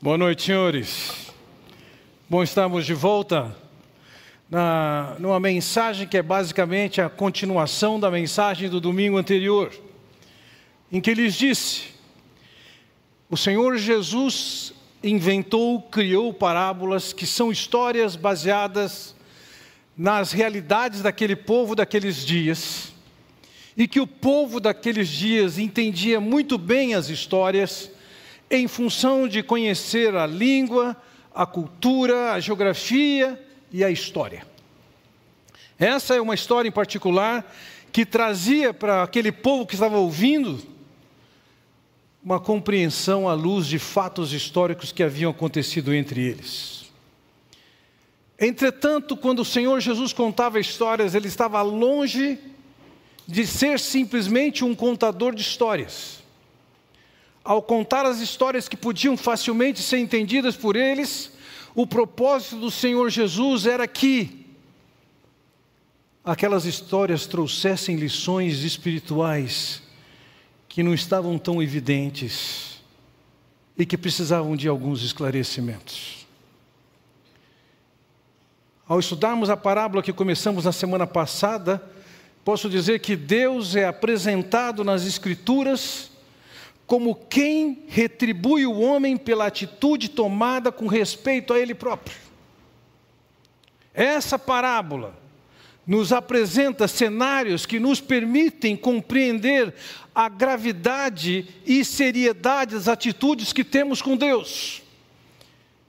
Boa noite, senhores. Bom, estamos de volta na, numa mensagem que é basicamente a continuação da mensagem do domingo anterior, em que lhes disse: o Senhor Jesus inventou, criou parábolas que são histórias baseadas nas realidades daquele povo daqueles dias, e que o povo daqueles dias entendia muito bem as histórias em função de conhecer a língua, a cultura, a geografia e a história. Essa é uma história em particular que trazia para aquele povo que estava ouvindo uma compreensão à luz de fatos históricos que haviam acontecido entre eles. Entretanto, quando o Senhor Jesus contava histórias, ele estava longe de ser simplesmente um contador de histórias ao contar as histórias que podiam facilmente ser entendidas por eles, o propósito do Senhor Jesus era que aquelas histórias trouxessem lições espirituais que não estavam tão evidentes e que precisavam de alguns esclarecimentos. Ao estudarmos a parábola que começamos na semana passada, posso dizer que Deus é apresentado nas Escrituras como quem retribui o homem pela atitude tomada com respeito a ele próprio. Essa parábola nos apresenta cenários que nos permitem compreender a gravidade e seriedade das atitudes que temos com Deus.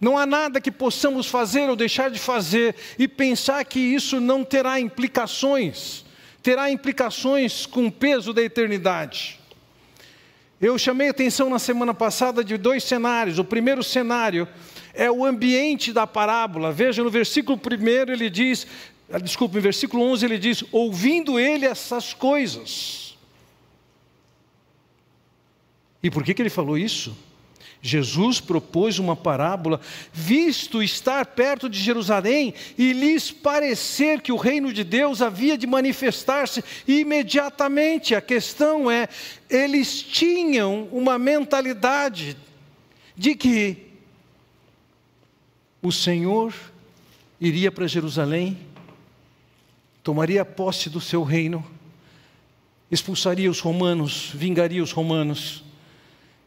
Não há nada que possamos fazer ou deixar de fazer e pensar que isso não terá implicações, terá implicações com o peso da eternidade. Eu chamei atenção na semana passada de dois cenários. O primeiro cenário é o ambiente da parábola. Veja, no versículo 1 ele diz, ah, desculpe, no versículo 11 ele diz: ouvindo ele essas coisas. E por que, que ele falou isso? Jesus propôs uma parábola, visto estar perto de Jerusalém e lhes parecer que o reino de Deus havia de manifestar-se imediatamente. A questão é, eles tinham uma mentalidade de que o Senhor iria para Jerusalém, tomaria posse do seu reino, expulsaria os romanos, vingaria os romanos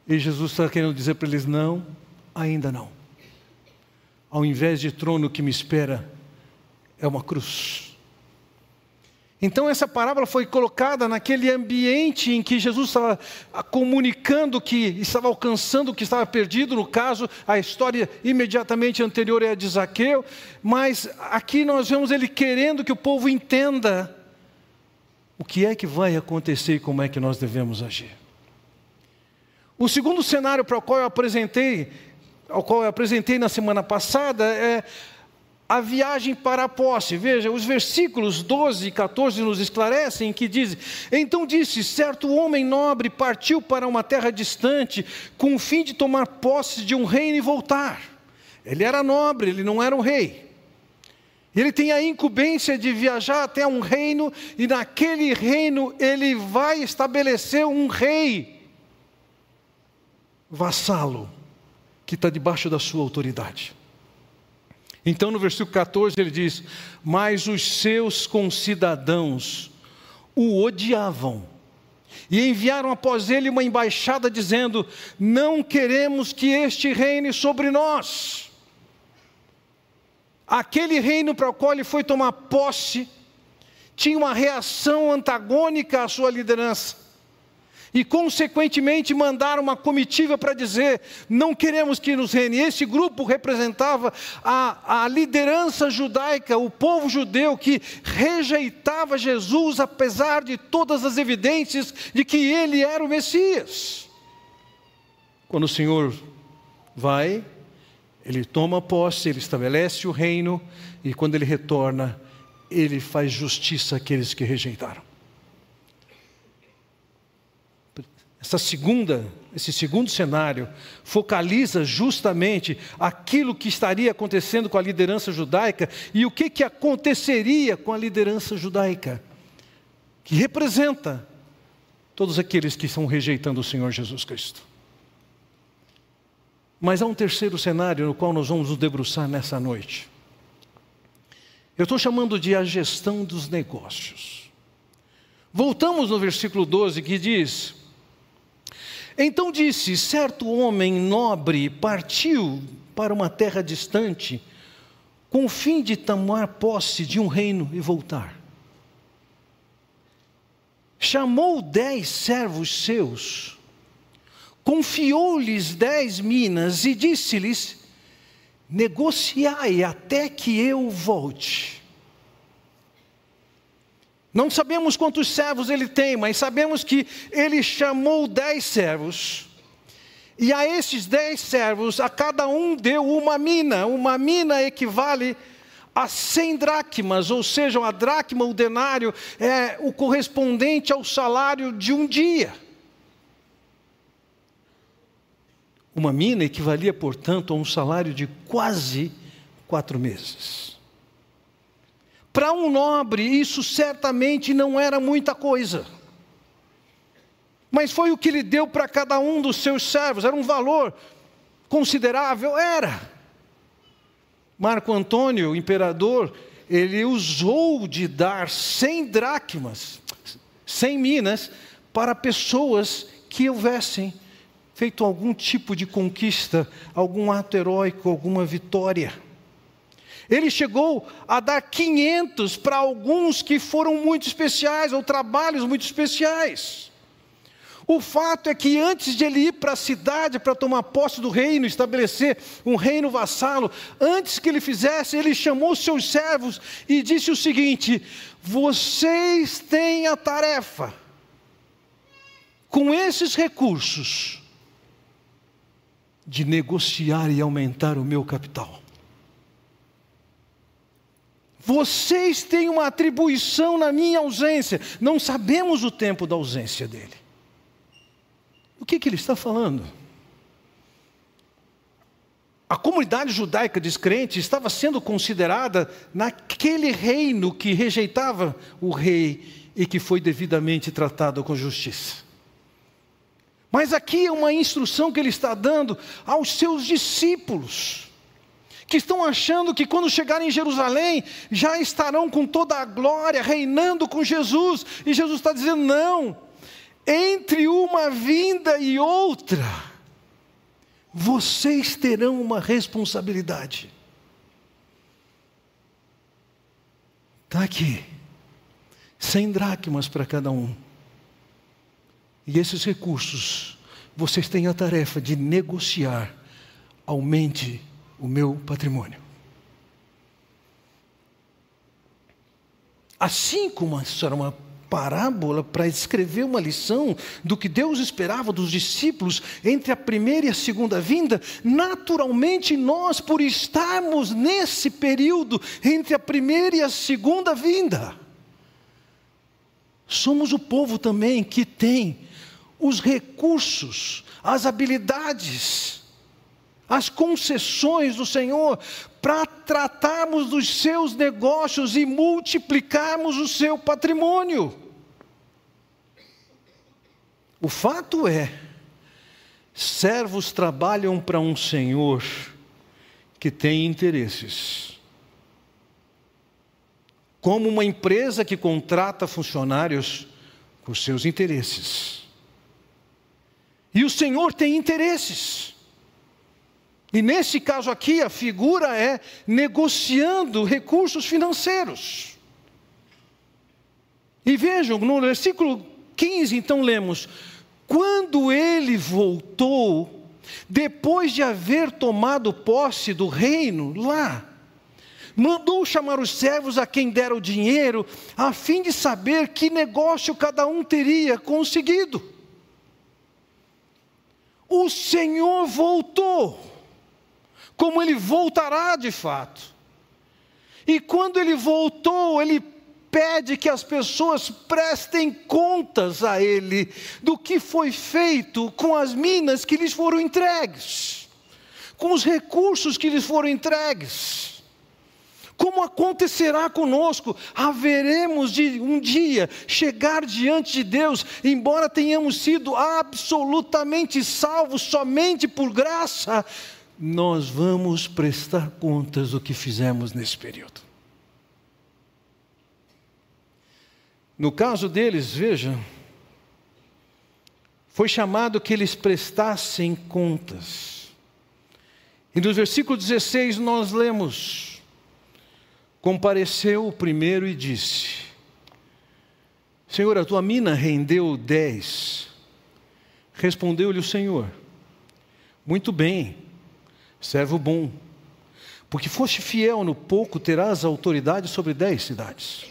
e Jesus está querendo dizer para eles: não, ainda não. Ao invés de trono que me espera, é uma cruz. Então, essa parábola foi colocada naquele ambiente em que Jesus estava comunicando que estava alcançando o que estava perdido. No caso, a história imediatamente anterior é a de Zaqueu, mas aqui nós vemos ele querendo que o povo entenda o que é que vai acontecer e como é que nós devemos agir. O segundo cenário para o qual eu apresentei, ao qual eu apresentei na semana passada, é a viagem para a posse. Veja, os versículos 12 e 14 nos esclarecem que diz: Então disse: certo homem nobre partiu para uma terra distante, com o fim de tomar posse de um reino e voltar. Ele era nobre, ele não era um rei. Ele tem a incumbência de viajar até um reino, e naquele reino ele vai estabelecer um rei vassalo que está debaixo da sua autoridade. Então, no versículo 14, ele diz: Mas os seus concidadãos o odiavam e enviaram após ele uma embaixada dizendo: Não queremos que este reine sobre nós. Aquele reino para o qual ele foi tomar posse tinha uma reação antagônica à sua liderança e, consequentemente, mandaram uma comitiva para dizer: não queremos que nos reine. Esse grupo representava a, a liderança judaica, o povo judeu que rejeitava Jesus, apesar de todas as evidências de que ele era o Messias. Quando o Senhor vai, ele toma posse, ele estabelece o reino, e quando ele retorna, ele faz justiça àqueles que rejeitaram. Essa segunda, esse segundo cenário focaliza justamente aquilo que estaria acontecendo com a liderança judaica e o que, que aconteceria com a liderança judaica, que representa todos aqueles que estão rejeitando o Senhor Jesus Cristo. Mas há um terceiro cenário no qual nós vamos nos debruçar nessa noite. Eu estou chamando de a gestão dos negócios. Voltamos no versículo 12 que diz: Então disse: certo homem nobre partiu para uma terra distante, com o fim de tomar posse de um reino e voltar. Chamou dez servos seus confiou-lhes dez minas e disse-lhes: negociai até que eu volte. Não sabemos quantos servos ele tem, mas sabemos que ele chamou dez servos. E a esses dez servos, a cada um deu uma mina. Uma mina equivale a cem dracmas, ou seja, a dracma, o denário, é o correspondente ao salário de um dia. Uma mina equivalia, portanto, a um salário de quase quatro meses. Para um nobre, isso certamente não era muita coisa. Mas foi o que ele deu para cada um dos seus servos, era um valor considerável? Era. Marco Antônio, o imperador, ele usou de dar cem dracmas, cem minas, para pessoas que houvessem feito algum tipo de conquista, algum ato heróico, alguma vitória. Ele chegou a dar 500 para alguns que foram muito especiais, ou trabalhos muito especiais. O fato é que antes de ele ir para a cidade para tomar posse do reino, estabelecer um reino vassalo, antes que ele fizesse, ele chamou seus servos e disse o seguinte: Vocês têm a tarefa, com esses recursos, de negociar e aumentar o meu capital. Vocês têm uma atribuição na minha ausência, não sabemos o tempo da ausência dele. O que, que ele está falando? A comunidade judaica descrente estava sendo considerada naquele reino que rejeitava o rei e que foi devidamente tratado com justiça. Mas aqui é uma instrução que ele está dando aos seus discípulos, que estão achando que quando chegarem em Jerusalém já estarão com toda a glória, reinando com Jesus, e Jesus está dizendo: não, entre uma vinda e outra, vocês terão uma responsabilidade. Está aqui, cem dracmas para cada um. E esses recursos, vocês têm a tarefa de negociar, aumente o meu patrimônio. Assim como isso era uma parábola para escrever uma lição do que Deus esperava dos discípulos entre a primeira e a segunda vinda, naturalmente nós, por estarmos nesse período entre a primeira e a segunda vinda, somos o povo também que tem os recursos, as habilidades, as concessões do Senhor para tratarmos dos seus negócios e multiplicarmos o seu patrimônio. O fato é, servos trabalham para um Senhor que tem interesses. Como uma empresa que contrata funcionários por seus interesses. E o Senhor tem interesses. E nesse caso aqui, a figura é negociando recursos financeiros. E vejam, no versículo 15, então lemos: Quando ele voltou, depois de haver tomado posse do reino lá, mandou chamar os servos a quem dera o dinheiro, a fim de saber que negócio cada um teria conseguido o Senhor voltou, como ele voltará de fato. E quando ele voltou, ele pede que as pessoas prestem contas a ele do que foi feito com as minas que lhes foram entregues, com os recursos que lhes foram entregues, Como acontecerá conosco? Haveremos de um dia chegar diante de Deus, embora tenhamos sido absolutamente salvos somente por graça, nós vamos prestar contas do que fizemos nesse período. No caso deles, veja, foi chamado que eles prestassem contas. E no versículo 16 nós lemos: Compareceu o primeiro e disse: Senhor, a tua mina rendeu dez. Respondeu-lhe o Senhor: Muito bem, servo bom, porque foste fiel no pouco, terás autoridade sobre dez cidades.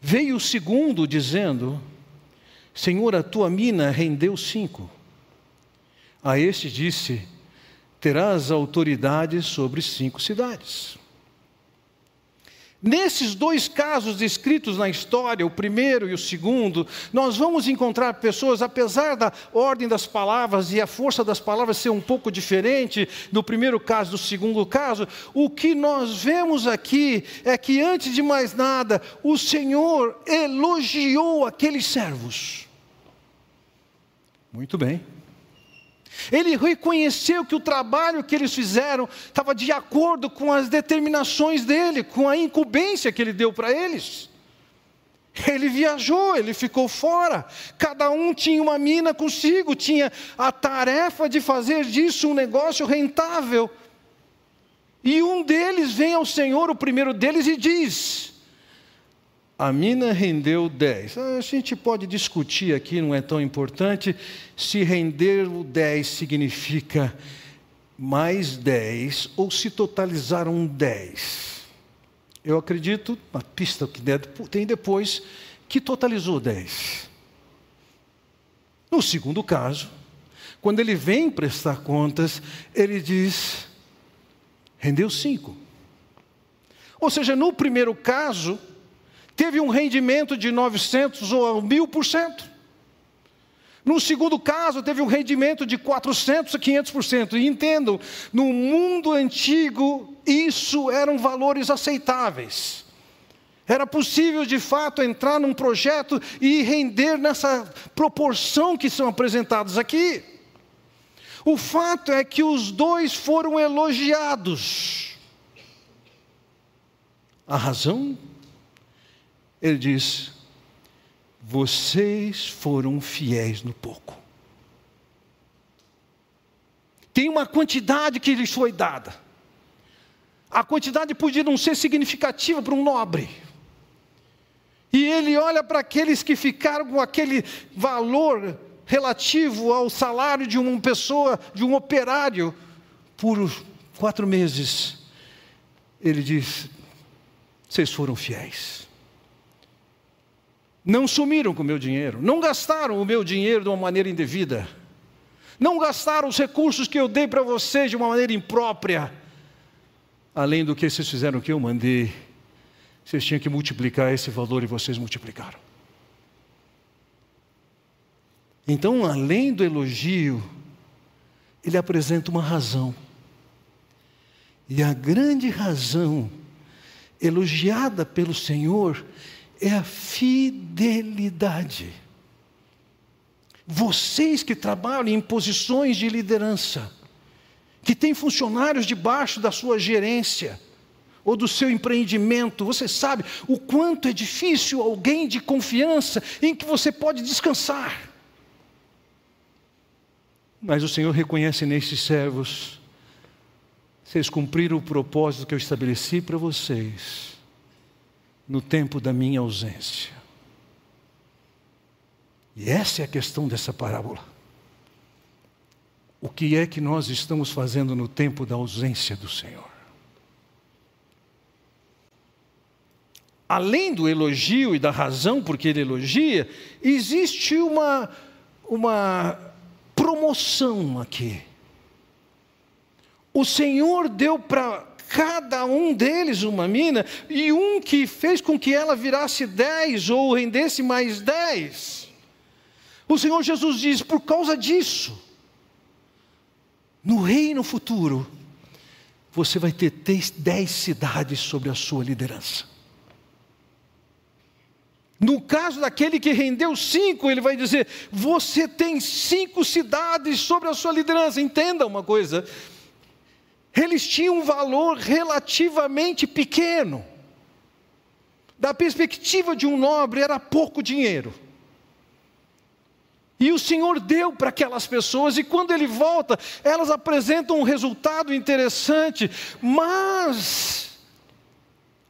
Veio o segundo dizendo: Senhor, a tua mina rendeu cinco. A este disse: Terás autoridade sobre cinco cidades. Nesses dois casos descritos na história, o primeiro e o segundo, nós vamos encontrar pessoas, apesar da ordem das palavras e a força das palavras ser um pouco diferente no primeiro caso do segundo caso, o que nós vemos aqui é que, antes de mais nada, o Senhor elogiou aqueles servos. Muito bem. Ele reconheceu que o trabalho que eles fizeram estava de acordo com as determinações dele, com a incumbência que ele deu para eles. Ele viajou, ele ficou fora. Cada um tinha uma mina consigo, tinha a tarefa de fazer disso um negócio rentável. E um deles vem ao Senhor, o primeiro deles, e diz: a mina rendeu 10. A gente pode discutir aqui, não é tão importante, se render o 10 significa mais 10 ou se totalizaram 10. Eu acredito, na pista que tem depois, que totalizou 10. No segundo caso, quando ele vem prestar contas, ele diz: rendeu 5. Ou seja, no primeiro caso, teve um rendimento de 900 ou 1000%. No segundo caso, teve um rendimento de 400 a 500%. E entendam, no mundo antigo, isso eram valores aceitáveis. Era possível, de fato, entrar num projeto e render nessa proporção que são apresentados aqui. O fato é que os dois foram elogiados. A razão ele diz: Vocês foram fiéis no pouco. Tem uma quantidade que lhes foi dada. A quantidade podia não ser significativa para um nobre. E ele olha para aqueles que ficaram com aquele valor relativo ao salário de uma pessoa, de um operário, por quatro meses. Ele diz: Vocês foram fiéis não sumiram com o meu dinheiro, não gastaram o meu dinheiro de uma maneira indevida, não gastaram os recursos que eu dei para vocês de uma maneira imprópria, além do que vocês fizeram que eu mandei, vocês tinham que multiplicar esse valor e vocês multiplicaram. Então, além do elogio, ele apresenta uma razão. E a grande razão elogiada pelo Senhor é a fidelidade. Vocês que trabalham em posições de liderança, que têm funcionários debaixo da sua gerência, ou do seu empreendimento, você sabe o quanto é difícil alguém de confiança em que você pode descansar. Mas o Senhor reconhece nesses servos, vocês cumpriram o propósito que eu estabeleci para vocês no tempo da minha ausência. E essa é a questão dessa parábola. O que é que nós estamos fazendo no tempo da ausência do Senhor? Além do elogio e da razão por que ele elogia, existe uma, uma promoção aqui. O Senhor deu para cada um deles uma mina, e um que fez com que ela virasse dez ou rendesse mais dez. O Senhor Jesus diz: por causa disso, no reino futuro, você vai ter dez cidades sobre a sua liderança. No caso daquele que rendeu cinco, ele vai dizer: você tem cinco cidades sobre a sua liderança. Entenda uma coisa: eles tinham um valor relativamente pequeno. Da perspectiva de um nobre, era pouco dinheiro. E o Senhor deu para aquelas pessoas, e quando ele volta, elas apresentam um resultado interessante, mas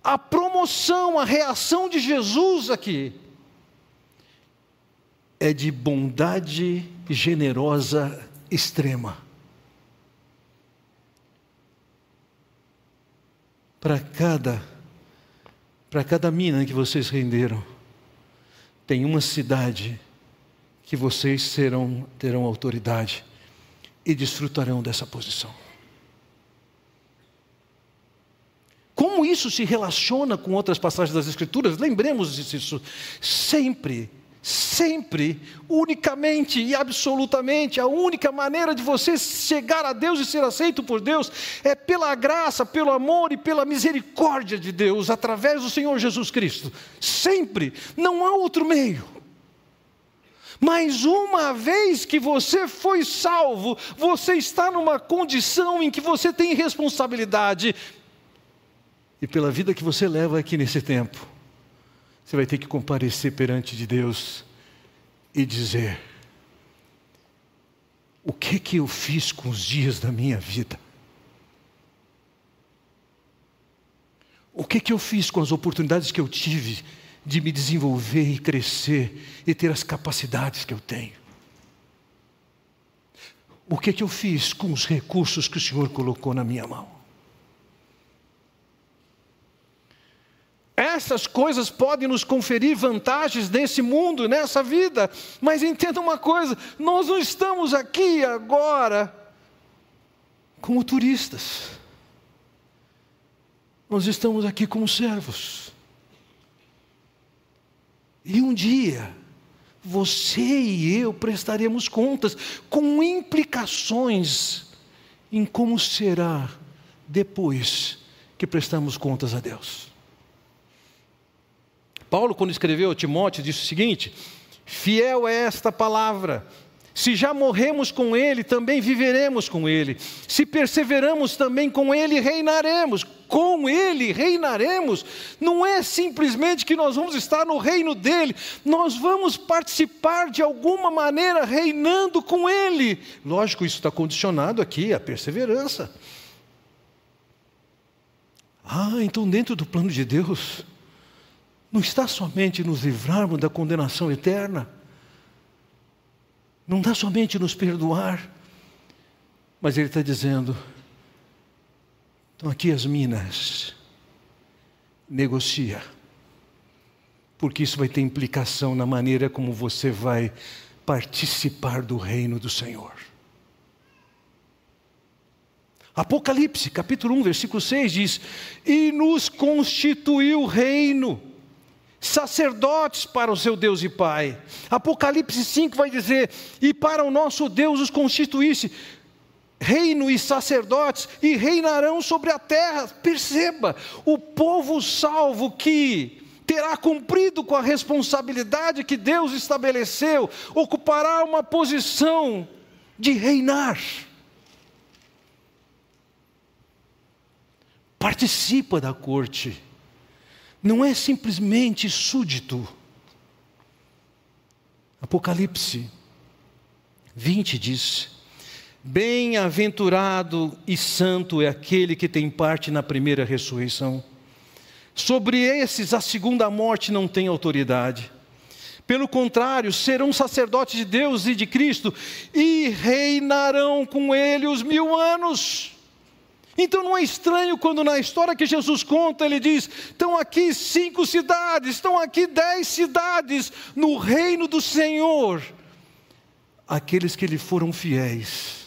a promoção, a reação de Jesus aqui, é de bondade generosa extrema. Para cada para cada mina que vocês renderam, tem uma cidade que vocês serão, terão autoridade e desfrutarão dessa posição. Como isso se relaciona com outras passagens das Escrituras? Lembremos disso. Sempre, sempre, unicamente e absolutamente, a única maneira de você chegar a Deus e ser aceito por Deus é pela graça, pelo amor e pela misericórdia de Deus, através do Senhor Jesus Cristo. Sempre, não há outro meio. Mas uma vez que você foi salvo, você está numa condição em que você tem responsabilidade. E pela vida que você leva aqui nesse tempo, você vai ter que comparecer perante de Deus e dizer: O que que eu fiz com os dias da minha vida? O que que eu fiz com as oportunidades que eu tive de me desenvolver e crescer e ter as capacidades que eu tenho. O que, que eu fiz com os recursos que o Senhor colocou na minha mão? Essas coisas podem nos conferir vantagens nesse mundo, nessa vida, mas entenda uma coisa: nós não estamos aqui agora como turistas, nós estamos aqui como servos. E um dia, você e eu prestaremos contas com implicações em como será depois que prestamos contas a Deus. Paulo, quando escreveu a Timóteo, disse o seguinte: Fiel é esta palavra se já morremos com Ele, também viveremos com Ele. Se perseveramos também com Ele, reinaremos. Com Ele reinaremos. Não é simplesmente que nós vamos estar no reino dele, nós vamos participar de alguma maneira reinando com Ele. Lógico, isso está condicionado aqui à perseverança. Ah, então dentro do plano de Deus, não está somente nos livrarmos da condenação eterna, não dá somente nos perdoar, mas Ele está dizendo: estão aqui as minas, negocia, porque isso vai ter implicação na maneira como você vai participar do reino do Senhor. Apocalipse, capítulo 1, versículo 6 diz: E nos constituiu reino sacerdotes para o seu Deus e Pai. Apocalipse 5 vai dizer: E para o nosso Deus os constituísse reino e sacerdotes e reinarão sobre a terra. Perceba, o povo salvo que terá cumprido com a responsabilidade que Deus estabeleceu, ocupará uma posição de reinar. Participa da corte não é simplesmente súdito. Apocalipse 20 diz: Bem-aventurado e santo é aquele que tem parte na primeira ressurreição. Sobre esses a segunda morte não tem autoridade. Pelo contrário, serão sacerdotes de Deus e de Cristo e reinarão com ele os mil anos. Então não é estranho quando na história que Jesus conta, ele diz: estão aqui cinco cidades, estão aqui dez cidades no reino do Senhor. Aqueles que lhe foram fiéis,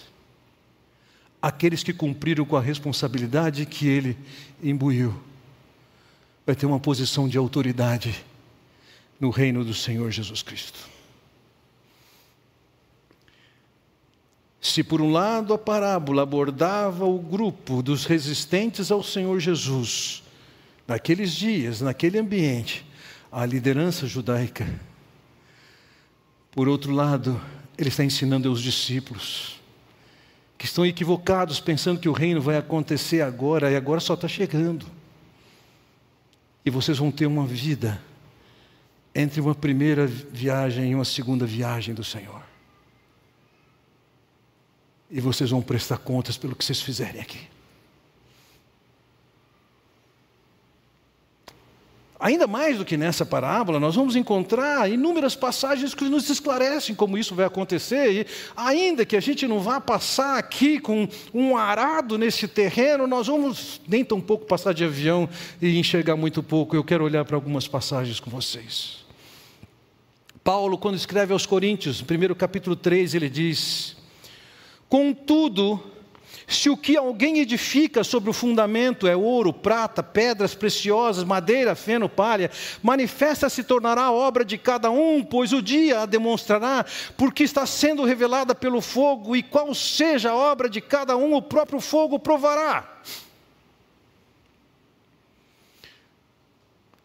aqueles que cumpriram com a responsabilidade que ele imbuiu, vai ter uma posição de autoridade no reino do Senhor Jesus Cristo. Se por um lado a parábola abordava o grupo dos resistentes ao Senhor Jesus, naqueles dias, naquele ambiente, a liderança judaica, por outro lado, ele está ensinando aos discípulos, que estão equivocados, pensando que o reino vai acontecer agora e agora só está chegando. E vocês vão ter uma vida entre uma primeira viagem e uma segunda viagem do Senhor. E vocês vão prestar contas pelo que vocês fizerem aqui. Ainda mais do que nessa parábola, nós vamos encontrar inúmeras passagens que nos esclarecem como isso vai acontecer. E ainda que a gente não vá passar aqui com um arado nesse terreno, nós vamos nem tão pouco passar de avião e enxergar muito pouco. Eu quero olhar para algumas passagens com vocês. Paulo, quando escreve aos Coríntios, no primeiro capítulo 3, ele diz: Contudo, se o que alguém edifica sobre o fundamento é ouro, prata, pedras preciosas, madeira, feno, palha, manifesta se tornará obra de cada um, pois o dia a demonstrará, porque está sendo revelada pelo fogo, e qual seja a obra de cada um, o próprio fogo provará.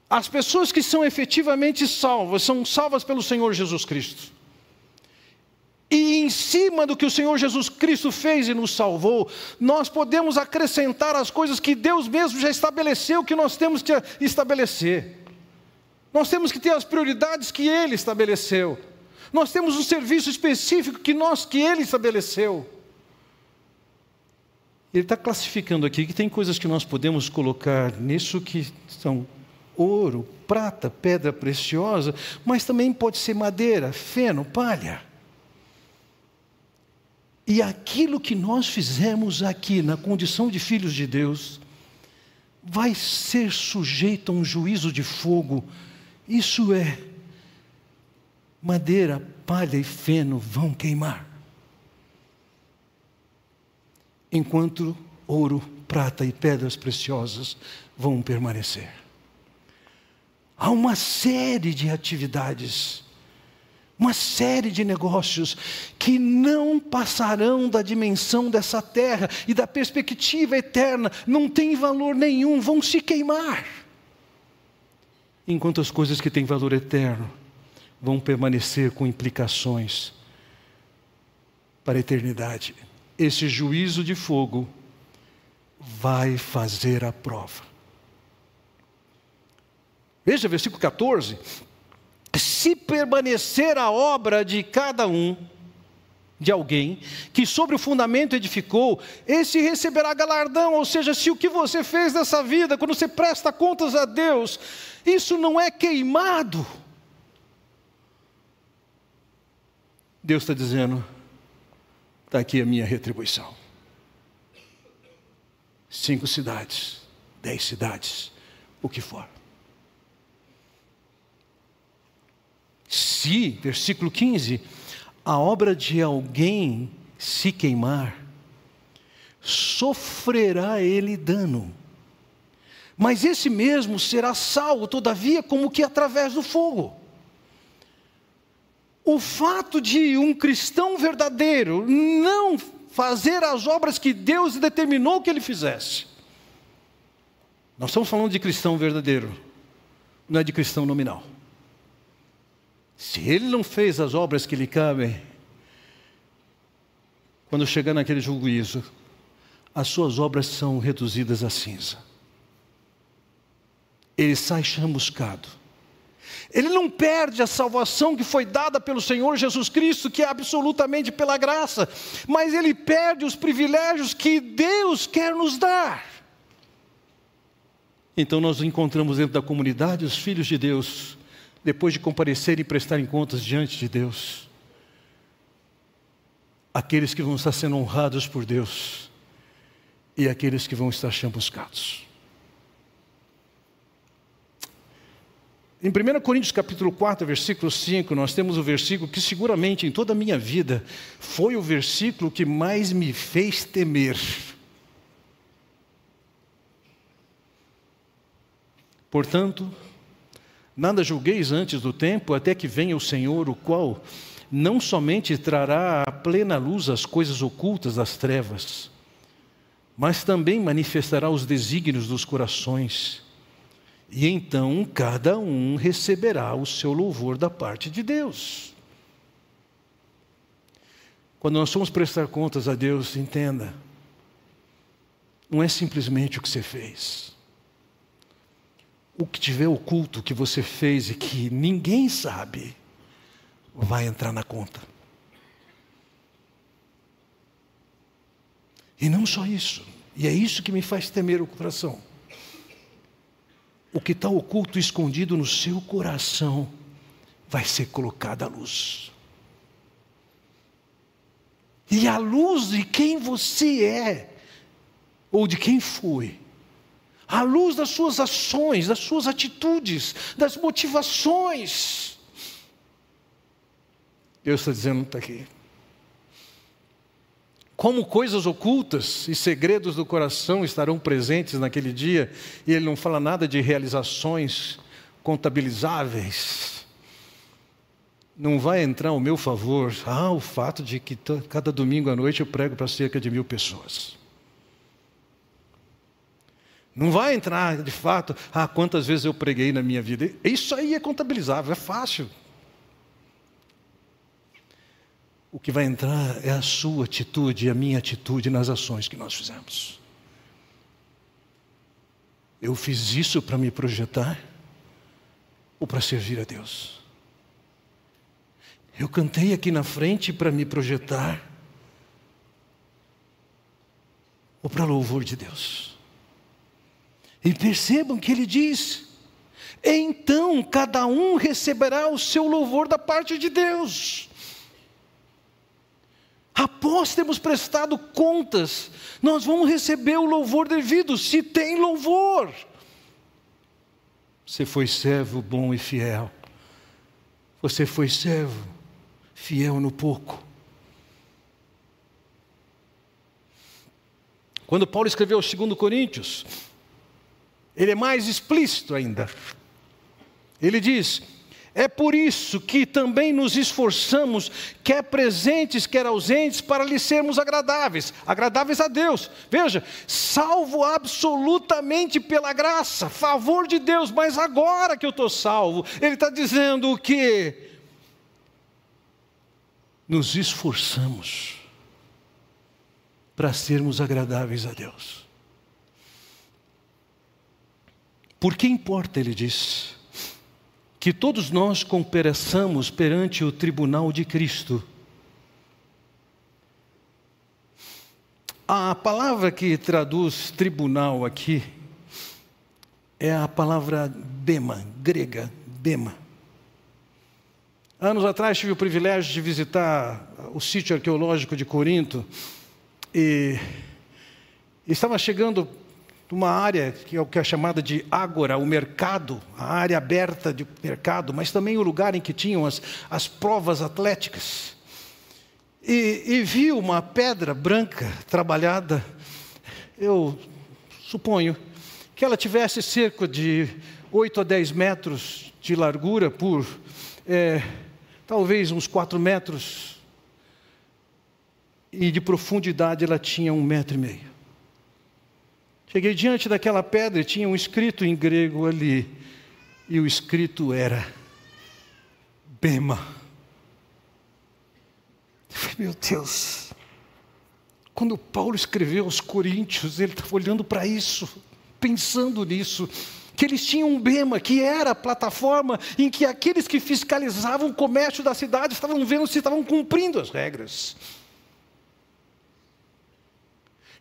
As pessoas que são efetivamente salvas são salvas pelo Senhor Jesus Cristo. E em cima do que o Senhor Jesus Cristo fez e nos salvou, nós podemos acrescentar as coisas que Deus mesmo já estabeleceu que nós temos que estabelecer. Nós temos que ter as prioridades que Ele estabeleceu. Nós temos um serviço específico que nós que Ele estabeleceu. Ele está classificando aqui que tem coisas que nós podemos colocar nisso que são ouro, prata, pedra preciosa, mas também pode ser madeira, feno, palha. E aquilo que nós fizemos aqui, na condição de filhos de Deus, vai ser sujeito a um juízo de fogo. Isso é, madeira, palha e feno vão queimar. Enquanto ouro, prata e pedras preciosas vão permanecer. Há uma série de atividades uma série de negócios que não passarão da dimensão dessa terra e da perspectiva eterna, não tem valor nenhum, vão se queimar. Enquanto as coisas que têm valor eterno vão permanecer com implicações para a eternidade. Esse juízo de fogo vai fazer a prova. Veja versículo 14 se permanecer a obra de cada um, de alguém, que sobre o fundamento edificou, esse receberá galardão, ou seja, se o que você fez nessa vida, quando você presta contas a Deus, isso não é queimado. Deus está dizendo: está aqui a minha retribuição. Cinco cidades, dez cidades, o que for. Se, versículo 15, a obra de alguém se queimar, sofrerá ele dano. Mas esse mesmo será salvo, todavia, como que através do fogo. O fato de um cristão verdadeiro não fazer as obras que Deus determinou que ele fizesse. Nós estamos falando de cristão verdadeiro, não é de cristão nominal. Se ele não fez as obras que lhe cabem, quando chegar naquele juízo, as suas obras são reduzidas a cinza. Ele sai chamuscado. Ele não perde a salvação que foi dada pelo Senhor Jesus Cristo, que é absolutamente pela graça, mas ele perde os privilégios que Deus quer nos dar. Então nós encontramos dentro da comunidade os filhos de Deus depois de comparecer e prestarem contas diante de Deus, aqueles que vão estar sendo honrados por Deus e aqueles que vão estar chamuscados. Em 1 Coríntios capítulo 4, versículo 5, nós temos o versículo que seguramente em toda a minha vida foi o versículo que mais me fez temer. Portanto, Nada julgueis antes do tempo, até que venha o Senhor, o qual não somente trará à plena luz as coisas ocultas das trevas, mas também manifestará os desígnios dos corações. E então cada um receberá o seu louvor da parte de Deus. Quando nós formos prestar contas a Deus, entenda, não é simplesmente o que você fez. O que tiver oculto que você fez e que ninguém sabe, vai entrar na conta. E não só isso, e é isso que me faz temer o coração. O que está oculto, escondido no seu coração, vai ser colocado à luz. E a luz de quem você é, ou de quem foi, a luz das suas ações, das suas atitudes, das motivações. Deus está dizendo, está aqui. Como coisas ocultas e segredos do coração estarão presentes naquele dia, e ele não fala nada de realizações contabilizáveis. Não vai entrar ao meu favor, ah, o fato de que cada domingo à noite eu prego para cerca de mil pessoas. Não vai entrar de fato, ah, quantas vezes eu preguei na minha vida. Isso aí é contabilizável, é fácil. O que vai entrar é a sua atitude e a minha atitude nas ações que nós fizemos. Eu fiz isso para me projetar ou para servir a Deus? Eu cantei aqui na frente para me projetar ou para louvor de Deus? E percebam que ele diz: então cada um receberá o seu louvor da parte de Deus. Após termos prestado contas, nós vamos receber o louvor devido, se tem louvor. Você foi servo bom e fiel. Você foi servo fiel no pouco. Quando Paulo escreveu aos 2 Coríntios, ele é mais explícito ainda. Ele diz: É por isso que também nos esforçamos, quer presentes, quer ausentes, para lhe sermos agradáveis, agradáveis a Deus. Veja, salvo absolutamente pela graça, favor de Deus, mas agora que eu estou salvo, ele está dizendo o que? Nos esforçamos para sermos agradáveis a Deus. Porque importa, ele diz, que todos nós compareçamos perante o tribunal de Cristo. A palavra que traduz tribunal aqui é a palavra bema, grega, bema. Anos atrás tive o privilégio de visitar o sítio arqueológico de Corinto e estava chegando uma área que é o que é chamada de ágora, o mercado, a área aberta de mercado, mas também o lugar em que tinham as, as provas atléticas. E, e vi uma pedra branca trabalhada, eu suponho que ela tivesse cerca de 8 a 10 metros de largura por é, talvez uns 4 metros, e de profundidade ela tinha um metro e meio. Cheguei diante daquela pedra e tinha um escrito em grego ali. E o escrito era Bema. Eu falei, meu Deus. Quando Paulo escreveu aos Coríntios, ele estava olhando para isso, pensando nisso que eles tinham um bema, que era a plataforma em que aqueles que fiscalizavam o comércio da cidade estavam vendo se estavam cumprindo as regras.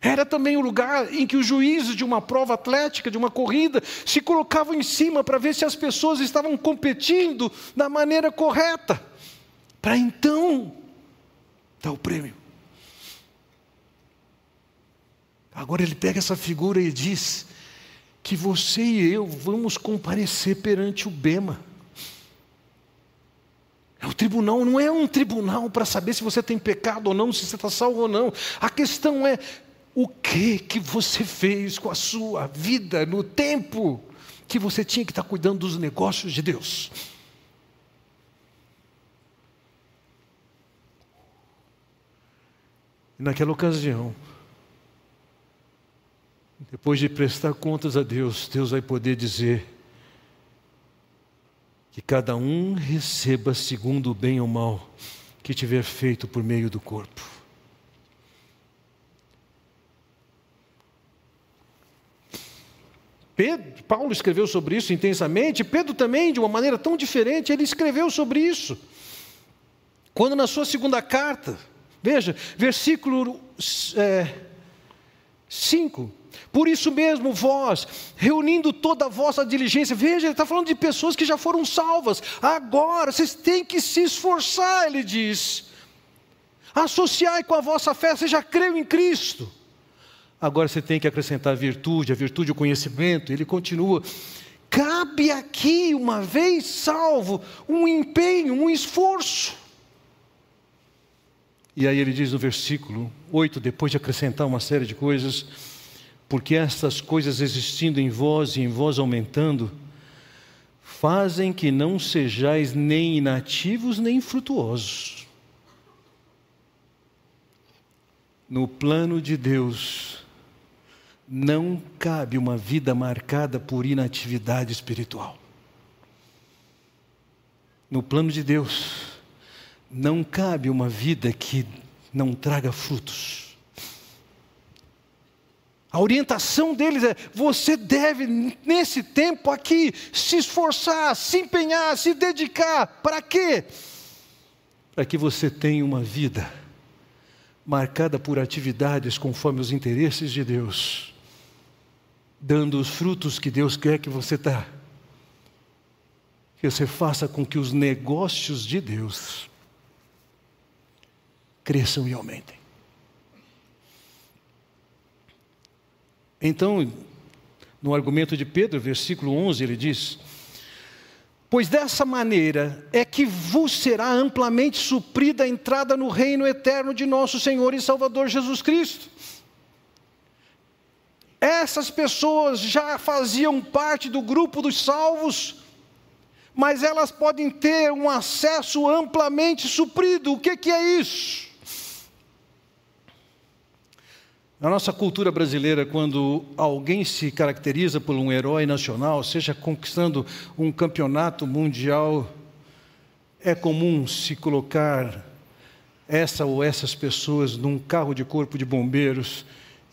Era também o lugar em que os juízes de uma prova atlética, de uma corrida, se colocavam em cima para ver se as pessoas estavam competindo da maneira correta, para então dar o prêmio. Agora ele pega essa figura e diz que você e eu vamos comparecer perante o Bema. O tribunal não é um tribunal para saber se você tem pecado ou não, se você está salvo ou não. A questão é o que que você fez com a sua vida no tempo que você tinha que estar cuidando dos negócios de Deus. E naquela ocasião, depois de prestar contas a Deus, Deus vai poder dizer que cada um receba segundo o bem ou mal que tiver feito por meio do corpo. Pedro, Paulo escreveu sobre isso intensamente, Pedro também, de uma maneira tão diferente, ele escreveu sobre isso. Quando na sua segunda carta, veja, versículo 5. É, por isso mesmo, vós, reunindo toda a vossa diligência, veja, ele está falando de pessoas que já foram salvas, agora vocês têm que se esforçar, ele diz. Associai com a vossa fé, você já creu em Cristo. Agora você tem que acrescentar a virtude, a virtude, o conhecimento. Ele continua. Cabe aqui, uma vez salvo, um empenho, um esforço. E aí ele diz no versículo 8, depois de acrescentar uma série de coisas, porque estas coisas existindo em vós e em vós aumentando, fazem que não sejais nem inativos nem frutuosos. No plano de Deus, não cabe uma vida marcada por inatividade espiritual. No plano de Deus, não cabe uma vida que não traga frutos. A orientação deles é: você deve, nesse tempo aqui, se esforçar, se empenhar, se dedicar. Para quê? Para que você tenha uma vida marcada por atividades conforme os interesses de Deus dando os frutos que Deus quer que você dá. Que você faça com que os negócios de Deus cresçam e aumentem. Então, no argumento de Pedro, versículo 11, ele diz: Pois dessa maneira é que vos será amplamente suprida a entrada no reino eterno de nosso Senhor e Salvador Jesus Cristo. Essas pessoas já faziam parte do grupo dos salvos, mas elas podem ter um acesso amplamente suprido. O que, que é isso? Na nossa cultura brasileira, quando alguém se caracteriza por um herói nacional, seja conquistando um campeonato mundial, é comum se colocar essa ou essas pessoas num carro de corpo de bombeiros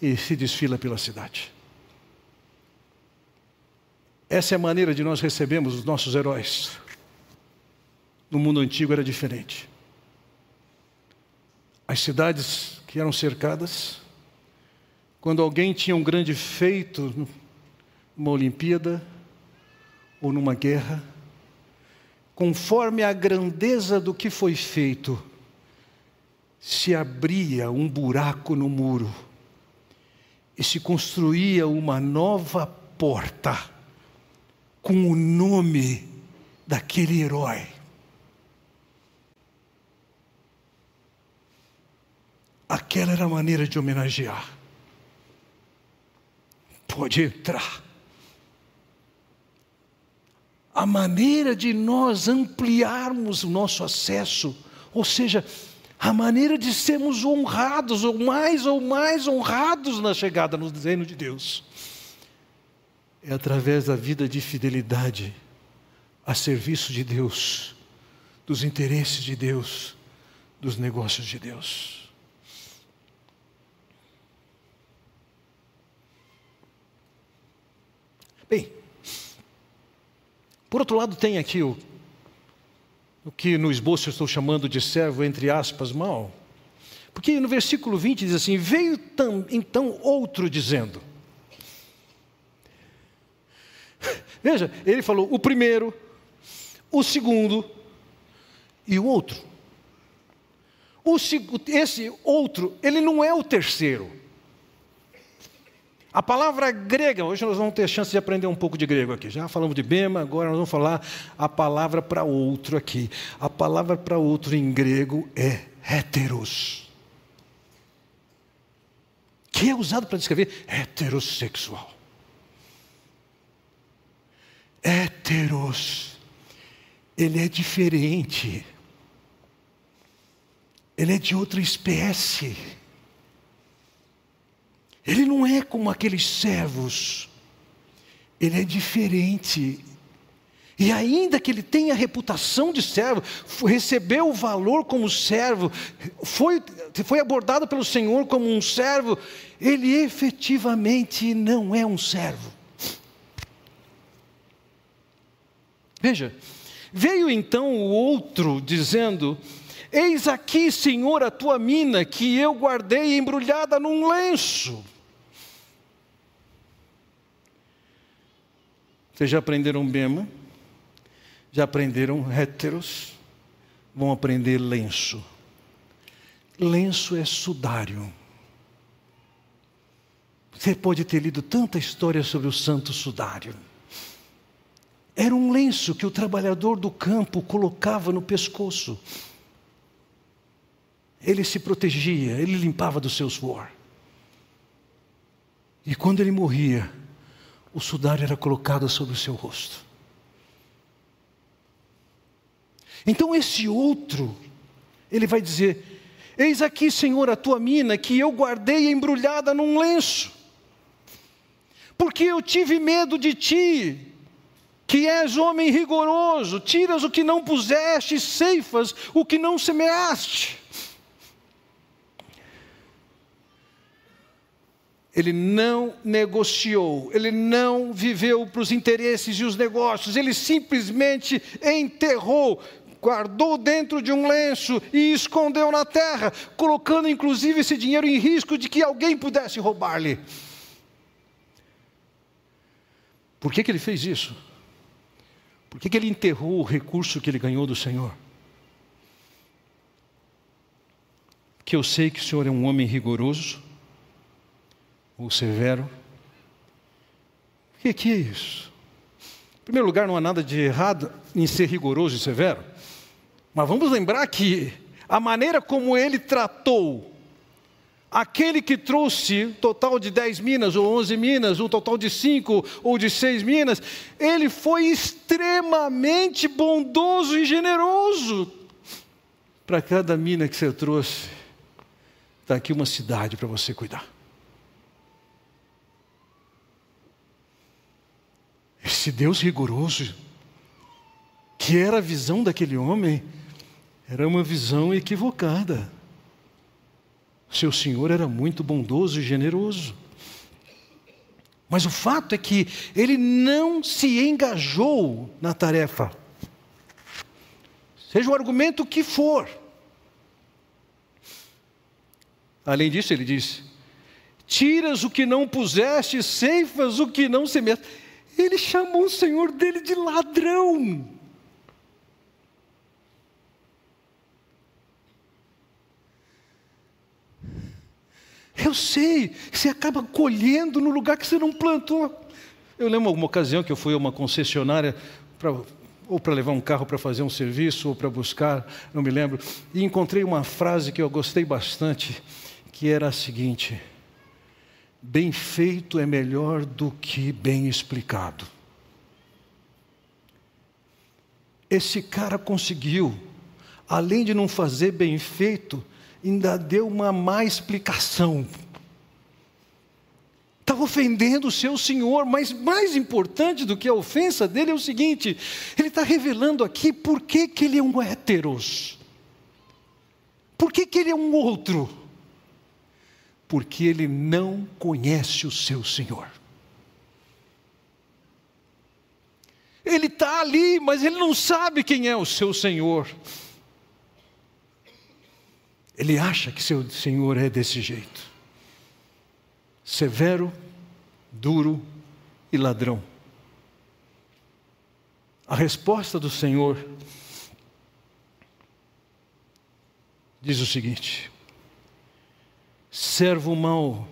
e se desfila pela cidade. Essa é a maneira de nós recebemos os nossos heróis. No mundo antigo era diferente. As cidades que eram cercadas, quando alguém tinha um grande feito numa Olimpíada ou numa guerra, conforme a grandeza do que foi feito, se abria um buraco no muro e se construía uma nova porta com o nome daquele herói. Aquela era a maneira de homenagear. Pode entrar. A maneira de nós ampliarmos o nosso acesso, ou seja, a maneira de sermos honrados, ou mais ou mais honrados na chegada no reino de Deus, é através da vida de fidelidade a serviço de Deus, dos interesses de Deus, dos negócios de Deus. Bem, por outro lado, tem aqui o o que no esboço eu estou chamando de servo, entre aspas, mal. Porque no versículo 20 diz assim: Veio então outro dizendo. Veja, ele falou o primeiro, o segundo e o outro. O, esse outro, ele não é o terceiro. A palavra grega, hoje nós vamos ter chance de aprender um pouco de grego aqui. Já falamos de bema, agora nós vamos falar a palavra para outro aqui. A palavra para outro em grego é heteros. Que é usado para descrever heterossexual. Heteros. Ele é diferente. Ele é de outra espécie. Ele não é como aqueles servos, ele é diferente. E ainda que ele tenha a reputação de servo, recebeu o valor como servo, foi, foi abordado pelo Senhor como um servo, ele efetivamente não é um servo. Veja, veio então o outro dizendo: Eis aqui, Senhor, a tua mina que eu guardei embrulhada num lenço. Vocês já aprenderam Bema? Já aprenderam héteros? Vão aprender lenço. Lenço é sudário. Você pode ter lido tanta história sobre o santo sudário. Era um lenço que o trabalhador do campo colocava no pescoço. Ele se protegia, ele limpava do seu suor. E quando ele morria, o sudário era colocado sobre o seu rosto. Então esse outro, ele vai dizer: Eis aqui, Senhor, a tua mina que eu guardei embrulhada num lenço, porque eu tive medo de ti, que és homem rigoroso, tiras o que não puseste, ceifas o que não semeaste. Ele não negociou, ele não viveu para os interesses e os negócios, ele simplesmente enterrou, guardou dentro de um lenço e escondeu na terra, colocando inclusive esse dinheiro em risco de que alguém pudesse roubar-lhe. Por que, que ele fez isso? Por que, que ele enterrou o recurso que ele ganhou do Senhor? Que eu sei que o Senhor é um homem rigoroso, ou severo. O que, que é isso? Em primeiro lugar, não há nada de errado em ser rigoroso e severo, mas vamos lembrar que a maneira como ele tratou Aquele que trouxe total de 10 minas ou 11 minas, um total de 5 ou de 6 minas, ele foi extremamente bondoso e generoso. Para cada mina que você trouxe, está aqui uma cidade para você cuidar. Esse Deus rigoroso, que era a visão daquele homem, era uma visão equivocada. Seu senhor era muito bondoso e generoso. Mas o fato é que ele não se engajou na tarefa. Seja o argumento que for. Além disso, ele diz: Tiras o que não puseste, ceifas o que não semeaste. Ele chamou o senhor dele de ladrão. Eu sei, você acaba colhendo no lugar que você não plantou. Eu lembro alguma ocasião que eu fui a uma concessionária pra, ou para levar um carro para fazer um serviço ou para buscar, não me lembro, e encontrei uma frase que eu gostei bastante, que era a seguinte: Bem feito é melhor do que bem explicado. Esse cara conseguiu, além de não fazer bem feito, ainda deu uma má explicação. Estava ofendendo o seu Senhor, mas mais importante do que a ofensa dele é o seguinte: ele está revelando aqui por que, que ele é um héteros. Por que, que ele é um outro? Porque ele não conhece o seu Senhor. Ele está ali, mas ele não sabe quem é o seu Senhor. Ele acha que seu Senhor é desse jeito severo, duro e ladrão. A resposta do Senhor diz o seguinte: servo mau,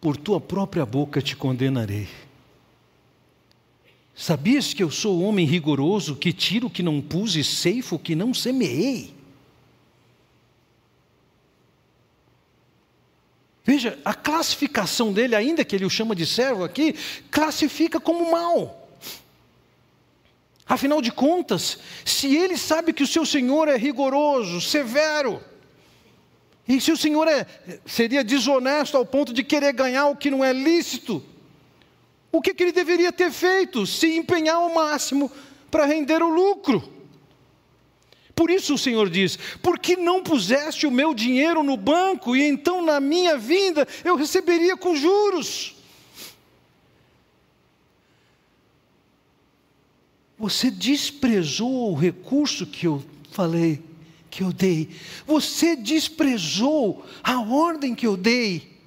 por tua própria boca te condenarei. Sabias que eu sou homem rigoroso, que tiro o que não pus e ceifo o que não semeei? Veja, a classificação dele, ainda que ele o chama de servo aqui, classifica como mal. Afinal de contas, se ele sabe que o seu Senhor é rigoroso, severo, E se o Senhor é, seria desonesto ao ponto de querer ganhar o que não é lícito, o que, que ele deveria ter feito? Se empenhar ao máximo para render o lucro. Por isso o Senhor diz: Por que não puseste o meu dinheiro no banco e então na minha vinda eu receberia com juros? Você desprezou o recurso que eu falei, que eu dei. Você desprezou a ordem que eu dei.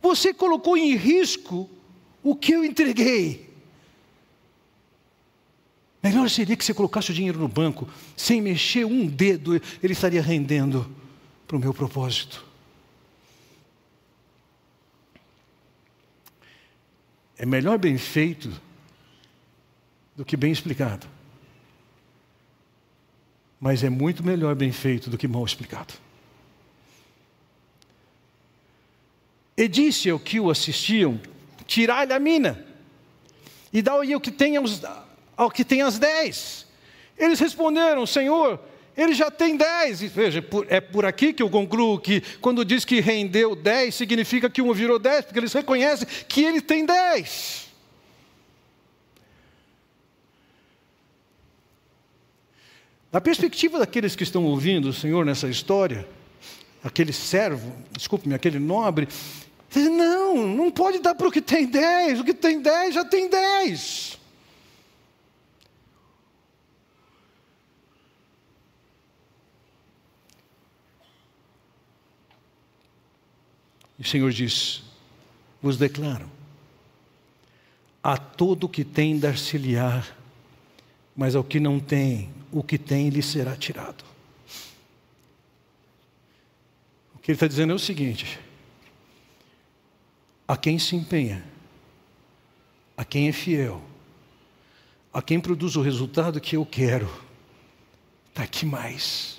Você colocou em risco o que eu entreguei. Melhor seria que você colocasse o dinheiro no banco, sem mexer um dedo, ele estaria rendendo para o meu propósito. É melhor bem feito do que bem explicado. Mas é muito melhor bem feito do que mal explicado. E disse ao que o assistiam: Tirai-lhe a mina, e dá-lhe o que tem aos, ao que tem as dez. Eles responderam: Senhor, ele já tem dez. E veja, é por aqui que eu concluo que quando diz que rendeu dez, significa que um virou dez, porque eles reconhecem que ele tem dez. Na perspectiva daqueles que estão ouvindo o Senhor nessa história, aquele servo, desculpe-me, aquele nobre, não, não pode dar para o que tem dez, o que tem dez já tem dez. E o Senhor diz: vos declaro, a todo que tem dar-se-lhe-á, mas ao que não tem, o que tem lhe será tirado. O que ele está dizendo é o seguinte: a quem se empenha, a quem é fiel, a quem produz o resultado que eu quero, está aqui mais.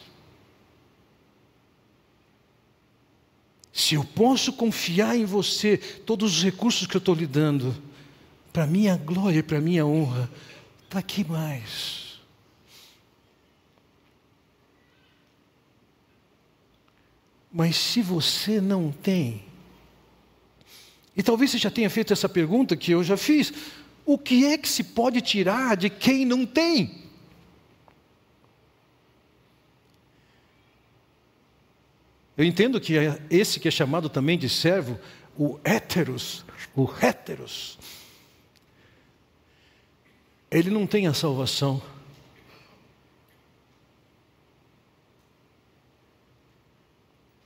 Se eu posso confiar em você todos os recursos que eu estou lhe dando, para minha glória e para minha honra, está aqui mais. Mas se você não tem, e talvez você já tenha feito essa pergunta que eu já fiz, o que é que se pode tirar de quem não tem? Eu entendo que é esse que é chamado também de servo, o héteros, o héteros, ele não tem a salvação.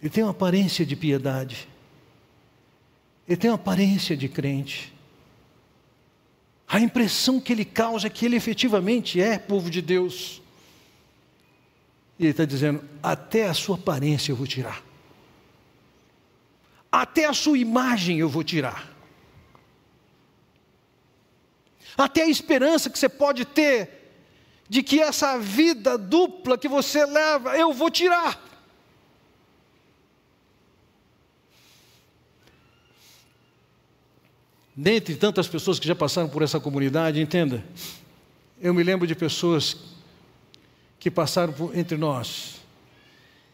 Ele tem uma aparência de piedade. Ele tem uma aparência de crente. A impressão que ele causa é que ele efetivamente é povo de Deus. E ele está dizendo: até a sua aparência eu vou tirar, até a sua imagem eu vou tirar, até a esperança que você pode ter de que essa vida dupla que você leva eu vou tirar. Dentre tantas pessoas que já passaram por essa comunidade, entenda, eu me lembro de pessoas que passaram por, entre nós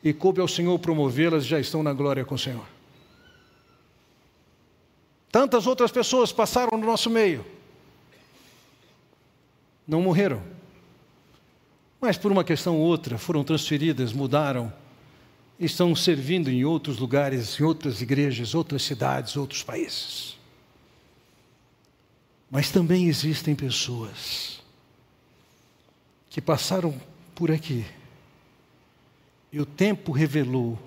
e coube ao Senhor promovê-las já estão na glória com o Senhor. Tantas outras pessoas passaram no nosso meio, não morreram, mas por uma questão ou outra foram transferidas, mudaram, estão servindo em outros lugares, em outras igrejas, outras cidades, outros países. Mas também existem pessoas que passaram por aqui. E o tempo revelou,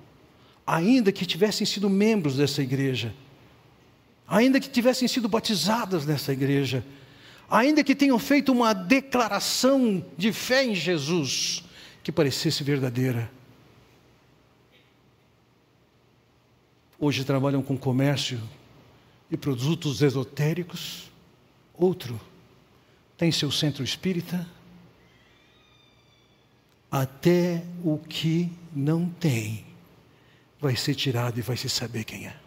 ainda que tivessem sido membros dessa igreja, ainda que tivessem sido batizadas nessa igreja, ainda que tenham feito uma declaração de fé em Jesus que parecesse verdadeira, hoje trabalham com comércio e produtos esotéricos, outro tem seu centro espírita, até o que não tem vai ser tirado e vai se saber quem é.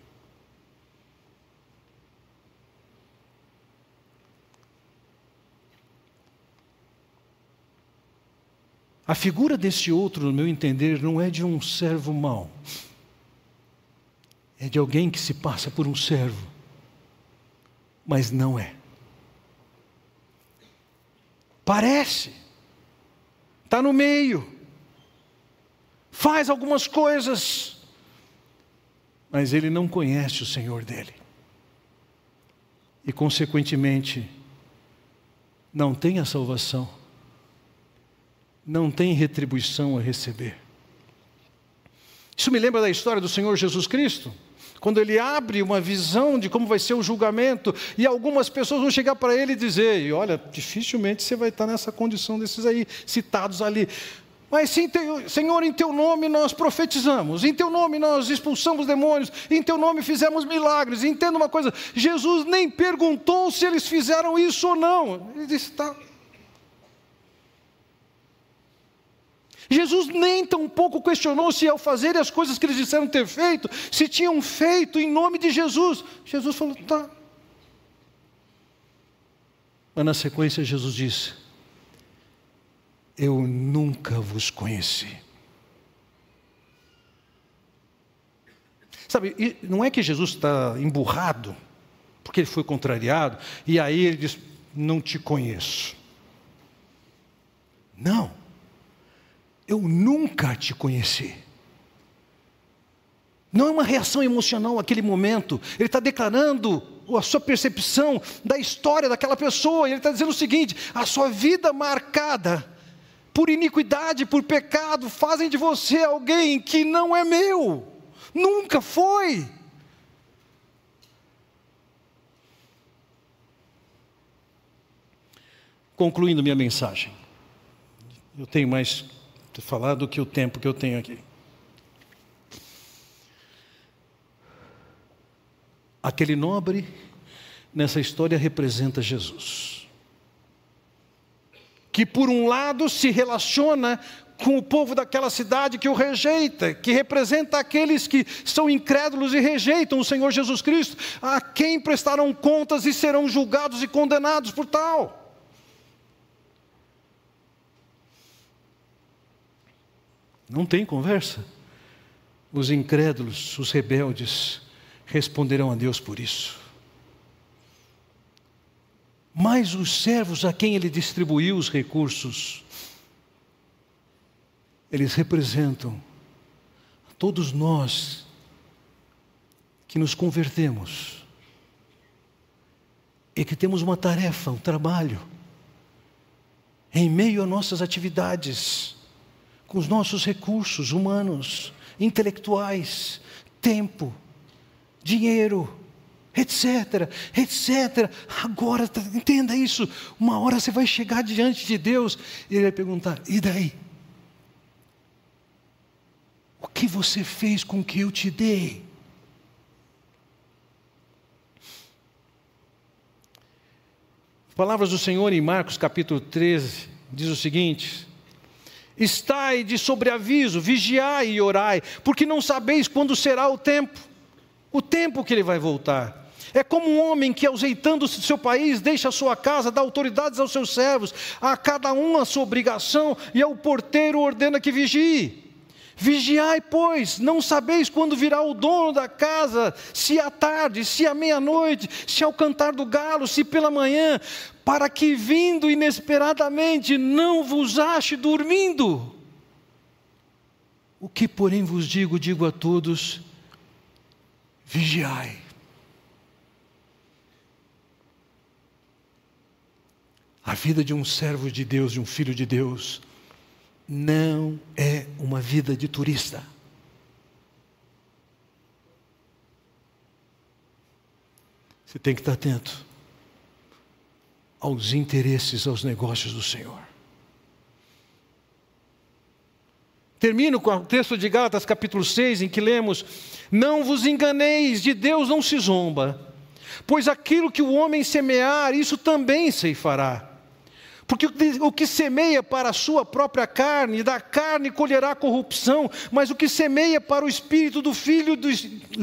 A figura desse outro, no meu entender, não é de um servo mau. É de alguém que se passa por um servo, mas não é. Parece, está no meio, faz algumas coisas, mas ele não conhece o Senhor dele. E, consequentemente, não tem a salvação, não tem retribuição a receber. Isso me lembra da história do Senhor Jesus Cristo, quando ele abre uma visão de como vai ser o julgamento, e algumas pessoas vão chegar para ele e dizer: Olha, dificilmente você vai estar nessa condição desses aí, citados ali. Mas sim, Senhor, em teu nome nós profetizamos, em teu nome nós expulsamos demônios, em teu nome fizemos milagres. Entenda uma coisa: Jesus nem perguntou se eles fizeram isso ou não. Ele disse: tá. Jesus nem tampouco questionou se ao fazer as coisas que eles disseram ter feito, se tinham feito em nome de Jesus. Jesus falou: tá. Mas na sequência, Jesus disse: eu nunca vos conheci. Sabe, não é que Jesus está emburrado, porque ele foi contrariado, e aí ele diz: Não te conheço. Não, eu nunca te conheci. Não é uma reação emocional aquele momento, ele está declarando a sua percepção da história daquela pessoa, ele está dizendo o seguinte: a sua vida marcada por iniquidade, por pecado, fazem de você alguém que não é meu, nunca foi. Concluindo minha mensagem, eu tenho mais falar do que o tempo que eu tenho aqui. Aquele nobre nessa história representa Jesus que por um lado se relaciona com o povo daquela cidade que o rejeita, que representa aqueles que são incrédulos e rejeitam o Senhor Jesus Cristo, a quem prestarão contas e serão julgados e condenados por tal. Não tem conversa. Os incrédulos, os rebeldes, responderão a Deus por isso mas os servos a quem ele distribuiu os recursos, eles representam todos nós que nos convertemos e que temos uma tarefa, um trabalho, em meio a nossas atividades, com os nossos recursos humanos, intelectuais, tempo, dinheiro, etc, etc. Agora, tá, entenda isso. Uma hora você vai chegar diante de Deus e Ele vai perguntar: e daí? O que você fez com que eu te dei? Palavras do Senhor em Marcos capítulo 13 diz o seguinte: Estai de sobreaviso, vigiai e orai, porque não sabeis quando será o tempo, o tempo que ele vai voltar. É como um homem que, ausentando-se do seu país, deixa a sua casa, dá autoridades aos seus servos, a cada um a sua obrigação, e ao porteiro ordena que vigie. Vigiai, pois, não sabeis quando virá o dono da casa, se à tarde, se à meia-noite, se ao cantar do galo, se pela manhã, para que vindo inesperadamente não vos ache dormindo. O que, porém, vos digo, digo a todos: vigiai. A vida de um servo de Deus, de um filho de Deus, não é uma vida de turista. Você tem que estar atento aos interesses, aos negócios do Senhor. Termino com o texto de Gálatas, capítulo 6, em que lemos: Não vos enganeis, de Deus não se zomba, pois aquilo que o homem semear, isso também ceifará. Porque o que semeia para a sua própria carne, da carne colherá corrupção, mas o que semeia para o espírito do filho do,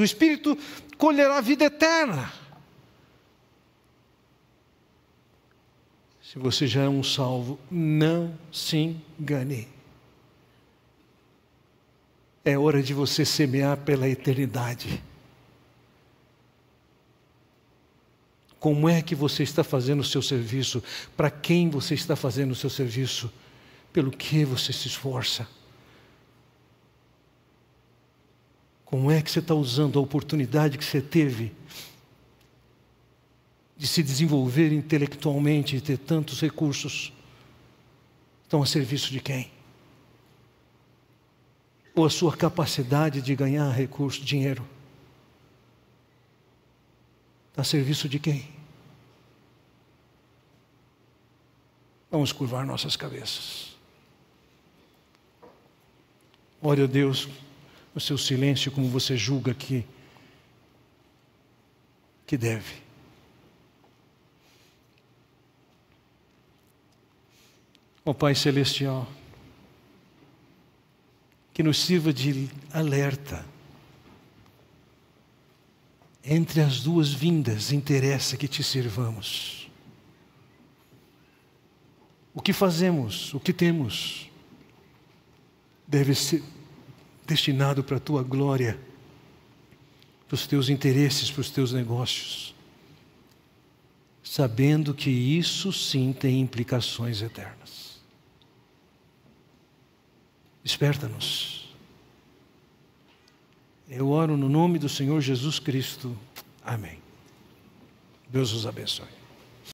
espírito colherá vida eterna. Se você já é um salvo, não se engane. É hora de você semear pela eternidade Como é que você está fazendo o seu serviço? Para quem você está fazendo o seu serviço? Pelo que você se esforça? Como é que você está usando a oportunidade que você teve de se desenvolver intelectualmente e ter tantos recursos? Estão a serviço de quem? Ou a sua capacidade de ganhar recurso, dinheiro? a serviço de quem? Vamos curvar nossas cabeças. Ore a Deus no seu silêncio, como você julga que, que deve. Ó oh, Pai Celestial, que nos sirva de alerta entre as duas vindas interessa que te sirvamos. O que fazemos, o que temos, deve ser destinado para a tua glória, para os teus interesses, para os teus negócios, sabendo que isso sim tem implicações eternas. Desperta-nos eu oro no nome do Senhor Jesus Cristo. Amém. Deus os abençoe.